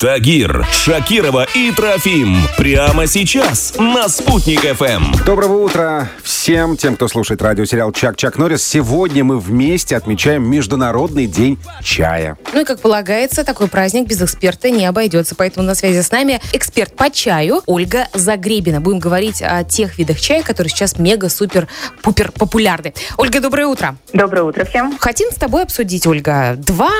Тагир, Шакирова и Трофим. Прямо сейчас на «Спутник ФМ». Доброго утра всем тем, кто слушает радиосериал «Чак-Чак Норрис». Сегодня мы вместе отмечаем Международный день чая. Ну и, как полагается, такой праздник без эксперта не обойдется. Поэтому на связи с нами эксперт по чаю Ольга Загребина. Будем говорить о тех видах чая, которые сейчас мега-супер-пупер популярны. Ольга, доброе утро. Доброе утро всем. Хотим с тобой обсудить, Ольга, два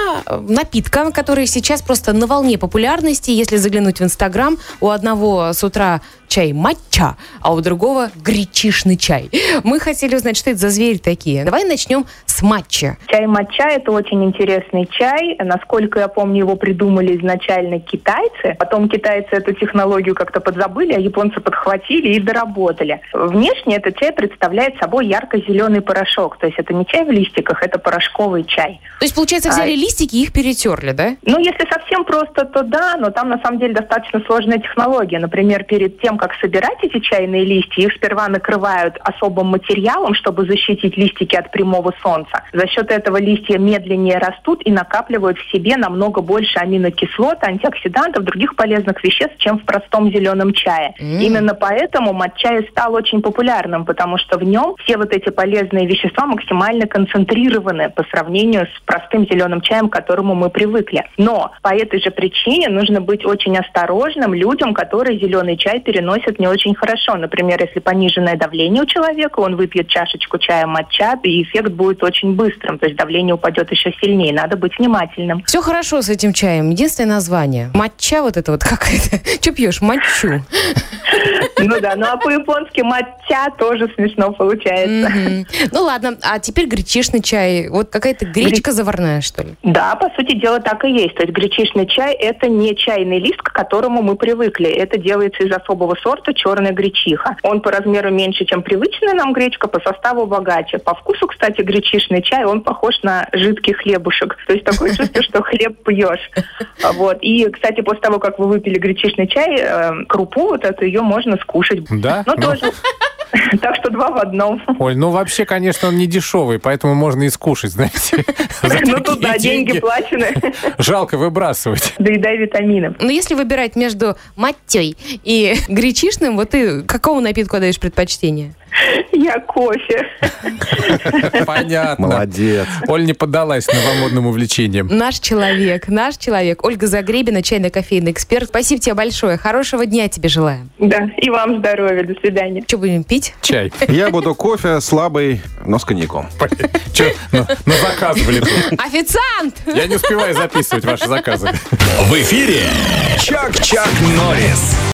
напитка, которые сейчас просто на волне популярности. Если заглянуть в Инстаграм, у одного с утра чай матча, а у другого гречишный чай. Мы хотели узнать, что это за звери такие. Давай начнем с матча. Чай матча – это очень интересный чай. Насколько я помню, его придумали изначально китайцы. Потом китайцы эту технологию как-то подзабыли, а японцы подхватили и доработали. Внешне этот чай представляет собой ярко-зеленый порошок. То есть это не чай в листиках, это порошковый чай. То есть, получается, взяли А, листики и их перетерли, да? Ну, если совсем просто, то да, но там на самом деле достаточно сложная технология. Например, перед тем, как собирать эти чайные листья, их сперва накрывают особым материалом, чтобы защитить листики от прямого солнца. За счет этого листья медленнее растут и накапливают в себе намного больше аминокислот, антиоксидантов, других полезных веществ, чем в простом зеленом чае. М. Именно поэтому матчай стал очень популярным, потому что в нем все вот эти полезные вещества максимально концентрированы по сравнению с простым зеленым чаем, к которому мы привыкли. Но по этой же причине нужно быть очень осторожным людям, которые зеленый чай переносят не очень хорошо. Например, если пониженное давление у человека, он выпьет чашечку чая матча, и эффект будет очень быстрым, то есть давление упадет еще сильнее. Надо быть внимательным. Все хорошо с этим чаем. Единственное название. Матча вот это вот какая-то. Че пьешь? Матчу. Ну да, ну а по-японски матча тоже смешно получается. Ну ладно, а теперь гречишный чай. Вот какая-то гречка заварная, что ли? Да, по сути дела так и есть. То есть гречишный чай – это не чайный лист, к которому мы привыкли. Это делается из особого сорта черная гречиха. Он по размеру меньше, чем привычная нам гречка, по составу богаче. По вкусу, кстати, гречишный чай, он похож на жидкий хлебушек. То есть такое чувство, что хлеб пьешь. Вот. И, кстати, после того, как вы выпили гречишный чай, э, крупу вот эту, ее можно скушать. Да? Ну, Ну. тоже. Так что два в одном. Оль, ну вообще, конечно, он не дешевый, поэтому можно и скушать, знаете. За Ну тут, да, деньги плачены. Жалко выбрасывать. Доедай витаминов. Ну, если выбирать между матей и гречишным, вот ты какому напитку отдаешь предпочтение? Я кофе. Понятно. Молодец. Оль не поддалась новомодным увлечениям. Наш человек, наш человек. Ольга Загребина, чайно-кофейный эксперт. Спасибо тебе большое. Хорошего дня тебе желаем. Да, и вам здоровья. До свидания. Что будем пить? Чай. Я буду кофе слабый, но с коньяком. Че, ну, ну, заказывали тут. Официант! Я не успеваю записывать ваши заказы. В эфире Чак-Чак Норрис.